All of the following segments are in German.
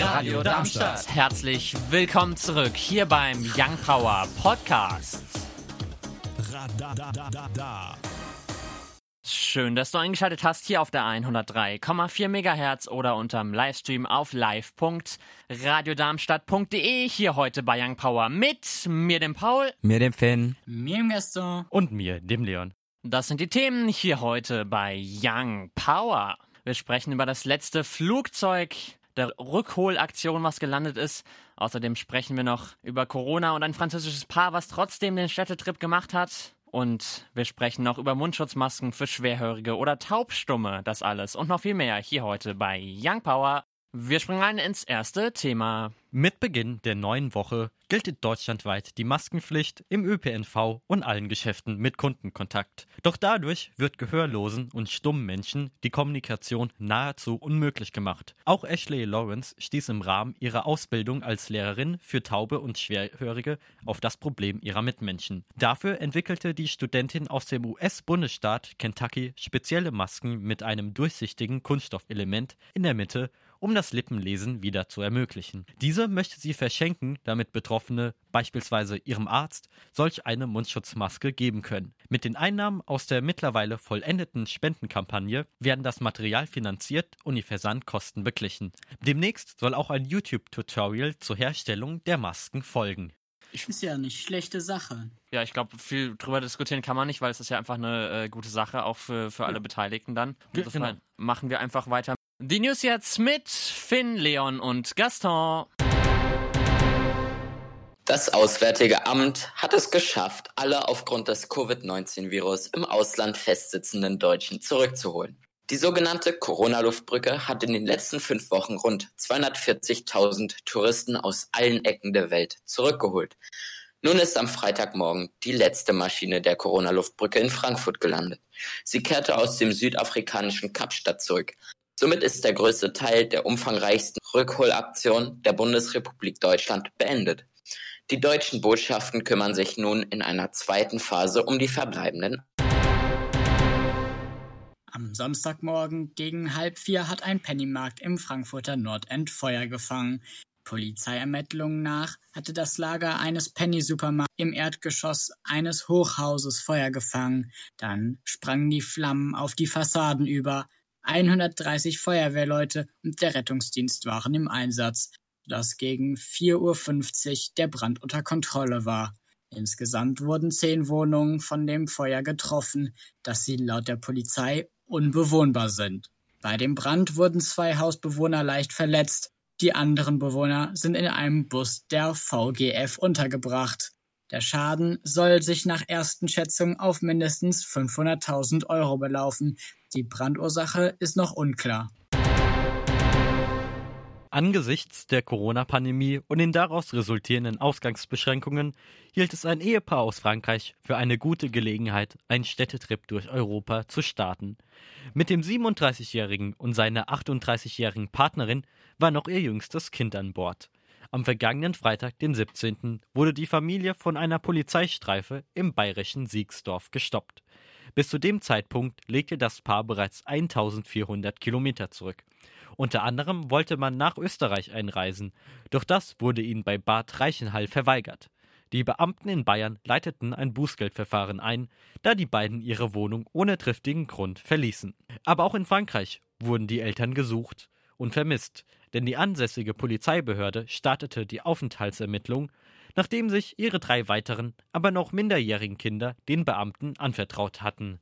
Radio Darmstadt. Herzlich willkommen zurück hier beim Young Power Podcast. Schön, dass du eingeschaltet hast hier auf der 103,4 MHz oder unterm Livestream auf live.radiodarmstadt.de. Hier heute bei Young Power mit mir, dem Paul, mir, dem Finn, mir, dem Gaston und mir, dem Leon. Das sind die Themen hier heute bei Young Power. Wir sprechen über das letzte Flugzeug der Rückholaktion, was gelandet ist. Außerdem sprechen wir noch über Corona und ein französisches Paar, was trotzdem den Städtetrip gemacht hat. Und wir sprechen noch über Mundschutzmasken für Schwerhörige oder Taubstumme, das alles und noch viel mehr hier heute bei Young Power. Wir springen rein ins erste Thema. Mit Beginn der neuen Woche gilt deutschlandweit die Maskenpflicht im ÖPNV und allen Geschäften mit Kundenkontakt. Doch dadurch wird gehörlosen und stummen Menschen die Kommunikation nahezu unmöglich gemacht. Auch Ashley Lawrence stieß im Rahmen ihrer Ausbildung als Lehrerin für Taube und Schwerhörige auf das Problem ihrer Mitmenschen. Dafür entwickelte die Studentin aus dem US-Bundesstaat Kentucky spezielle Masken mit einem durchsichtigen Kunststoffelement in der Mitte um das Lippenlesen wieder zu ermöglichen. Diese möchte sie verschenken, damit Betroffene, beispielsweise ihrem Arzt, solch eine Mundschutzmaske geben können. Mit den Einnahmen aus der mittlerweile vollendeten Spendenkampagne werden das Material finanziert und die Versandkosten beglichen. Demnächst soll auch ein YouTube-Tutorial zur Herstellung der Masken folgen. Ist ja eine schlechte Sache. Ja, ich glaube, viel drüber diskutieren kann man nicht, weil es ist ja einfach eine äh, gute Sache, auch für, für alle Beteiligten dann. Insofern genau. machen wir einfach weiter die News jetzt mit Finn, Leon und Gaston. Das Auswärtige Amt hat es geschafft, alle aufgrund des Covid-19-Virus im Ausland festsitzenden Deutschen zurückzuholen. Die sogenannte Corona-Luftbrücke hat in den letzten fünf Wochen rund 240.000 Touristen aus allen Ecken der Welt zurückgeholt. Nun ist am Freitagmorgen die letzte Maschine der Corona-Luftbrücke in Frankfurt gelandet. Sie kehrte aus dem südafrikanischen Kapstadt zurück. Somit ist der größte Teil der umfangreichsten Rückholaktion der Bundesrepublik Deutschland beendet. Die deutschen Botschaften kümmern sich nun in einer zweiten Phase um die verbleibenden. Am Samstagmorgen gegen halb vier hat ein Pennymarkt im Frankfurter Nordend Feuer gefangen. Polizeiermittlungen nach hatte das Lager eines Penny-Supermarkts im Erdgeschoss eines Hochhauses Feuer gefangen. Dann sprangen die Flammen auf die Fassaden über. 130 Feuerwehrleute und der Rettungsdienst waren im Einsatz, sodass gegen 4.50 Uhr der Brand unter Kontrolle war. Insgesamt wurden zehn Wohnungen von dem Feuer getroffen, dass sie laut der Polizei unbewohnbar sind. Bei dem Brand wurden zwei Hausbewohner leicht verletzt. Die anderen Bewohner sind in einem Bus der VGF untergebracht. Der Schaden soll sich nach ersten Schätzungen auf mindestens 500.000 Euro belaufen. Die Brandursache ist noch unklar. Angesichts der Corona-Pandemie und den daraus resultierenden Ausgangsbeschränkungen hielt es ein Ehepaar aus Frankreich für eine gute Gelegenheit, einen Städtetrip durch Europa zu starten. Mit dem 37-jährigen und seiner 38-jährigen Partnerin war noch ihr jüngstes Kind an Bord. Am vergangenen Freitag, den 17., wurde die Familie von einer Polizeistreife im bayerischen Siegsdorf gestoppt. Bis zu dem Zeitpunkt legte das Paar bereits 1400 Kilometer zurück. Unter anderem wollte man nach Österreich einreisen, doch das wurde ihnen bei Bad Reichenhall verweigert. Die Beamten in Bayern leiteten ein Bußgeldverfahren ein, da die beiden ihre Wohnung ohne triftigen Grund verließen. Aber auch in Frankreich wurden die Eltern gesucht und vermisst denn die ansässige Polizeibehörde startete die Aufenthaltsermittlung, nachdem sich ihre drei weiteren, aber noch minderjährigen Kinder den Beamten anvertraut hatten.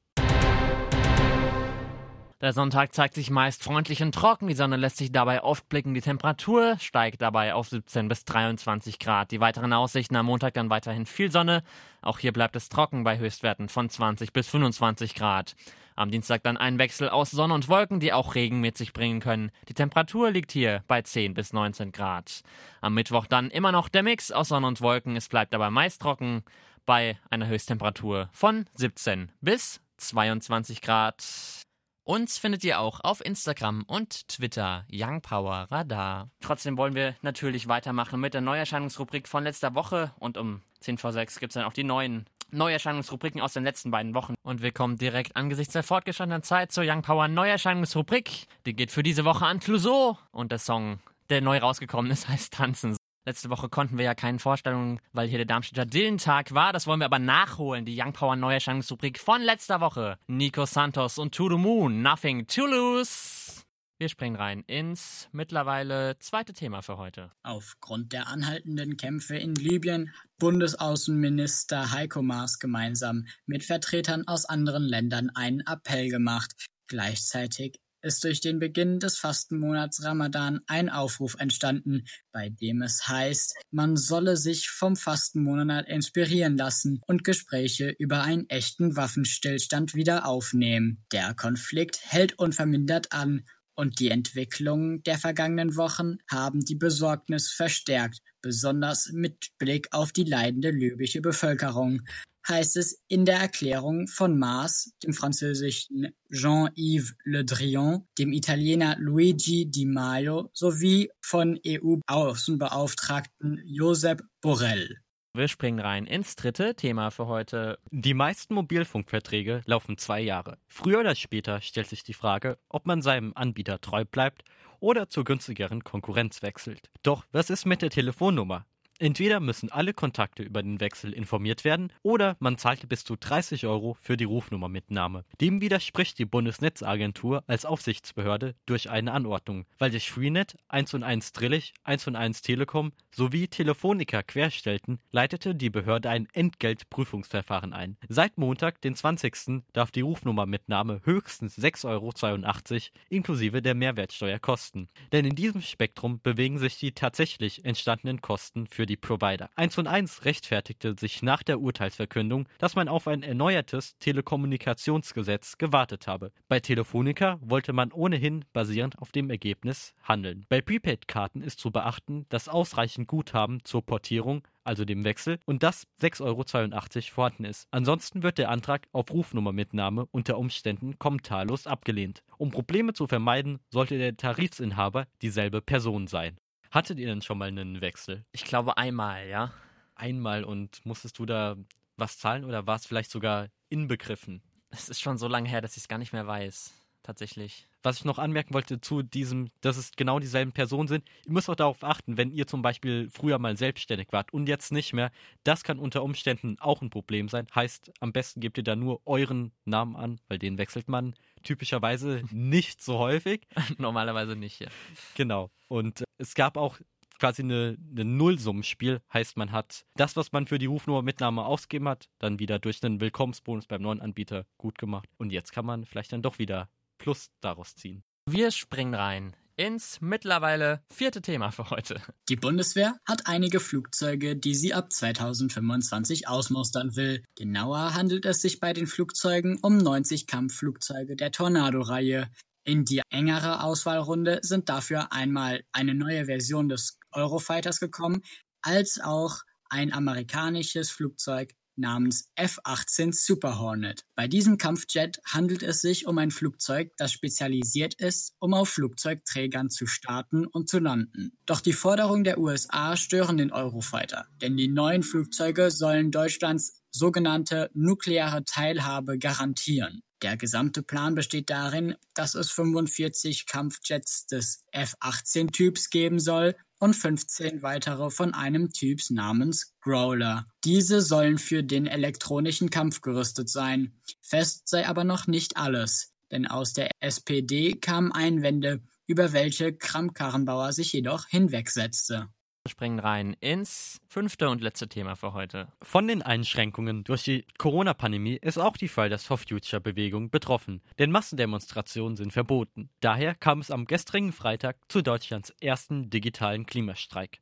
Der Sonntag zeigt sich meist freundlich und trocken. Die Sonne lässt sich dabei oft blicken. Die Temperatur steigt dabei auf 17 bis 23 Grad. Die weiteren Aussichten am Montag dann weiterhin viel Sonne. Auch hier bleibt es trocken bei Höchstwerten von 20 bis 25 Grad. Am Dienstag dann ein Wechsel aus Sonne und Wolken, die auch Regen mit sich bringen können. Die Temperatur liegt hier bei 10 bis 19 Grad. Am Mittwoch dann immer noch der Mix aus Sonne und Wolken. Es bleibt aber meist trocken bei einer Höchsttemperatur von 17 bis 22 Grad. Uns findet ihr auch auf Instagram und Twitter Young Power Radar. Trotzdem wollen wir natürlich weitermachen mit der Neuerscheinungsrubrik von letzter Woche und um 10 vor 6 gibt es dann auch die neuen Neuerscheinungsrubriken aus den letzten beiden Wochen. Und wir kommen direkt angesichts der fortgeschrittenen Zeit zur Young Power Neuerscheinungsrubrik. Die geht für diese Woche an Clouseau und der Song der neu rausgekommen ist, heißt Tanzen. Letzte Woche konnten wir ja keinen Vorstellungen, weil hier der Darmstädter Dillentag war. Das wollen wir aber nachholen. Die Young Power Neuerscheinungsrubrik von letzter Woche. Nico Santos und To the Moon. Nothing to lose. Wir springen rein ins mittlerweile zweite Thema für heute. Aufgrund der anhaltenden Kämpfe in Libyen hat Bundesaußenminister Heiko Maas gemeinsam mit Vertretern aus anderen Ländern einen Appell gemacht. Gleichzeitig ist durch den Beginn des Fastenmonats Ramadan ein Aufruf entstanden, bei dem es heißt, man solle sich vom Fastenmonat inspirieren lassen und Gespräche über einen echten Waffenstillstand wieder aufnehmen. Der Konflikt hält unvermindert an und die Entwicklungen der vergangenen Wochen haben die Besorgnis verstärkt, besonders mit Blick auf die leidende libysche Bevölkerung heißt es in der Erklärung von Maas, dem französischen Jean-Yves Le Drian, dem Italiener Luigi Di Maio sowie von EU-Außenbeauftragten Josep Borrell. Wir springen rein ins dritte Thema für heute. Die meisten Mobilfunkverträge laufen zwei Jahre. Früher oder später stellt sich die Frage, ob man seinem Anbieter treu bleibt oder zur günstigeren Konkurrenz wechselt. Doch was ist mit der Telefonnummer? Entweder müssen alle Kontakte über den Wechsel informiert werden oder man zahlte bis zu 30 Euro für die Rufnummermitnahme. Dem widerspricht die Bundesnetzagentur als Aufsichtsbehörde durch eine Anordnung, weil sich Freenet, 1 und 1 Drillich, 1 und 1 Telekom sowie Telefonica querstellten, leitete die Behörde ein Entgeltprüfungsverfahren ein. Seit Montag, den 20. darf die Rufnummermitnahme höchstens 6,82 Euro inklusive der Mehrwertsteuer kosten. Denn in diesem Spektrum bewegen sich die tatsächlich entstandenen Kosten für für die Provider. 1 und 1 rechtfertigte sich nach der Urteilsverkündung, dass man auf ein erneuertes Telekommunikationsgesetz gewartet habe. Bei Telefonica wollte man ohnehin basierend auf dem Ergebnis handeln. Bei Prepaid-Karten ist zu beachten, dass ausreichend Guthaben zur Portierung also dem Wechsel, und das 6,82 Euro vorhanden ist. Ansonsten wird der Antrag auf Rufnummermitnahme unter Umständen kommentarlos abgelehnt. Um Probleme zu vermeiden, sollte der Tarifsinhaber dieselbe Person sein. Hattet ihr denn schon mal einen Wechsel? Ich glaube einmal, ja. Einmal und musstest du da was zahlen oder war es vielleicht sogar inbegriffen? Es ist schon so lange her, dass ich es gar nicht mehr weiß. Tatsächlich. Was ich noch anmerken wollte zu diesem, dass es genau dieselben Personen sind, ihr müsst auch darauf achten, wenn ihr zum Beispiel früher mal selbstständig wart und jetzt nicht mehr, das kann unter Umständen auch ein Problem sein. Heißt, am besten gebt ihr da nur euren Namen an, weil den wechselt man typischerweise nicht so häufig. Normalerweise nicht, ja. Genau. Und äh, es gab auch quasi eine, eine Nullsummenspiel. Heißt, man hat das, was man für die Rufnummermitnahme ausgegeben hat, dann wieder durch einen Willkommensbonus beim neuen Anbieter gut gemacht. Und jetzt kann man vielleicht dann doch wieder Plus daraus ziehen. Wir springen rein ins mittlerweile vierte Thema für heute. Die Bundeswehr hat einige Flugzeuge, die sie ab 2025 ausmustern will. Genauer handelt es sich bei den Flugzeugen um 90 Kampfflugzeuge der Tornado-Reihe. In die engere Auswahlrunde sind dafür einmal eine neue Version des Eurofighters gekommen, als auch ein amerikanisches Flugzeug namens F-18 Super Hornet. Bei diesem Kampfjet handelt es sich um ein Flugzeug, das spezialisiert ist, um auf Flugzeugträgern zu starten und zu landen. Doch die Forderungen der USA stören den Eurofighter, denn die neuen Flugzeuge sollen Deutschlands sogenannte nukleare Teilhabe garantieren. Der gesamte Plan besteht darin, dass es 45 Kampfjets des F-18-Typs geben soll, und 15 weitere von einem Typs namens Growler. Diese sollen für den elektronischen Kampf gerüstet sein. Fest sei aber noch nicht alles, denn aus der SPD kamen Einwände, über welche Kramp-Karrenbauer sich jedoch hinwegsetzte springen rein ins fünfte und letzte Thema für heute. Von den Einschränkungen durch die Corona-Pandemie ist auch die Fridays for Future-Bewegung betroffen, denn Massendemonstrationen sind verboten. Daher kam es am gestrigen Freitag zu Deutschlands ersten digitalen Klimastreik.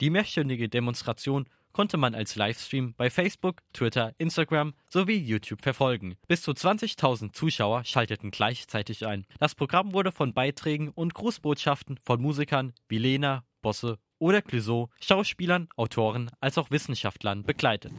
Die mehrstündige Demonstration konnte man als Livestream bei Facebook, Twitter, Instagram sowie YouTube verfolgen. Bis zu 20.000 Zuschauer schalteten gleichzeitig ein. Das Programm wurde von Beiträgen und Grußbotschaften von Musikern wie Lena, Bosse oder Clouseau Schauspielern, Autoren als auch Wissenschaftlern begleitet.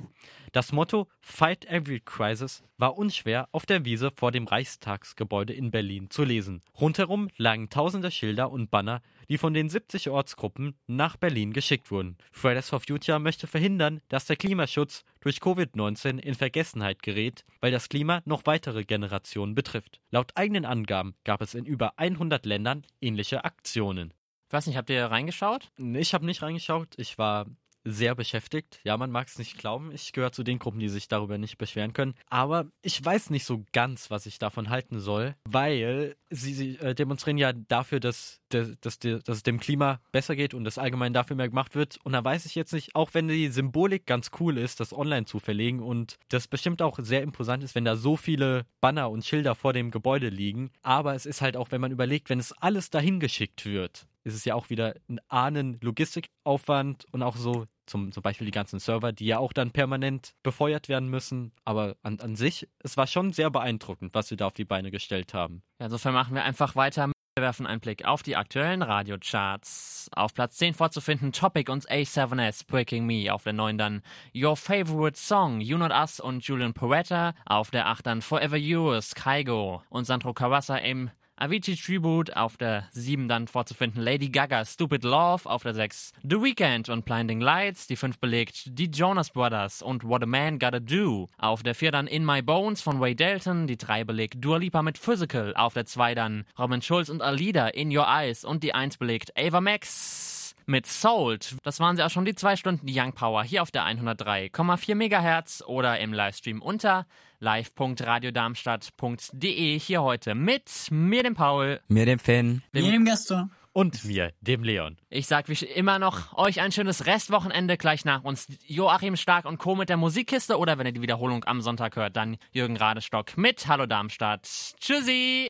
Das Motto Fight Every Crisis war unschwer auf der Wiese vor dem Reichstagsgebäude in Berlin zu lesen. Rundherum lagen tausende Schilder und Banner, die von den 70 Ortsgruppen nach Berlin geschickt wurden. Fridays for Future möchte verhindern, dass der Klimaschutz durch Covid-19 in Vergessenheit gerät, weil das Klima noch weitere Generationen betrifft. Laut eigenen Angaben gab es in über 100 Ländern ähnliche Aktionen. Ich weiß nicht, habt ihr reingeschaut? Ich habe nicht reingeschaut. Ich war sehr beschäftigt. Ja, man mag es nicht glauben. Ich gehöre zu den Gruppen, die sich darüber nicht beschweren können. Aber ich weiß nicht so ganz, was ich davon halten soll, weil sie, sie äh, demonstrieren ja dafür, dass, dass, dass, dass es dem Klima besser geht und das allgemein dafür mehr gemacht wird. Und da weiß ich jetzt nicht, auch wenn die Symbolik ganz cool ist, das online zu verlegen und das bestimmt auch sehr imposant ist, wenn da so viele Banner und Schilder vor dem Gebäude liegen. Aber es ist halt auch, wenn man überlegt, wenn es alles dahin geschickt wird, ist es ja auch wieder ein Ahnen Logistikaufwand und auch so zum, zum Beispiel die ganzen Server, die ja auch dann permanent befeuert werden müssen. Aber an, an sich, es war schon sehr beeindruckend, was sie da auf die Beine gestellt haben. Ja, insofern machen wir einfach weiter. Wir werfen einen Blick auf die aktuellen Radiocharts. Auf Platz 10 vorzufinden Topic und A7S Breaking Me. Auf der 9 dann Your Favorite Song, You Not Us und Julian Poretta. Auf der 8 dann Forever Yours, Kaigo und Sandro Kawasa im Avicii Tribute auf der 7 dann vorzufinden Lady Gaga Stupid Love auf der 6 The Weeknd und Blinding Lights, die 5 belegt die Jonas Brothers und What a Man Gotta Do. Auf der 4 dann In My Bones von Ray Dalton, die 3 belegt Dua Lipa mit Physical. Auf der 2 dann Robin Schulz und Alida In Your Eyes und die 1 belegt Ava Max mit Sold. Das waren sie auch schon die zwei Stunden Young Power hier auf der 103,4 MHz oder im Livestream unter live.radiodarmstadt.de hier heute mit mir, dem Paul, mir, dem Finn, mir, dem Gaston und mir, dem Leon. Ich sag wie immer noch euch ein schönes Restwochenende gleich nach uns Joachim Stark und Co. mit der Musikkiste oder wenn ihr die Wiederholung am Sonntag hört, dann Jürgen Radestock mit Hallo Darmstadt. Tschüssi!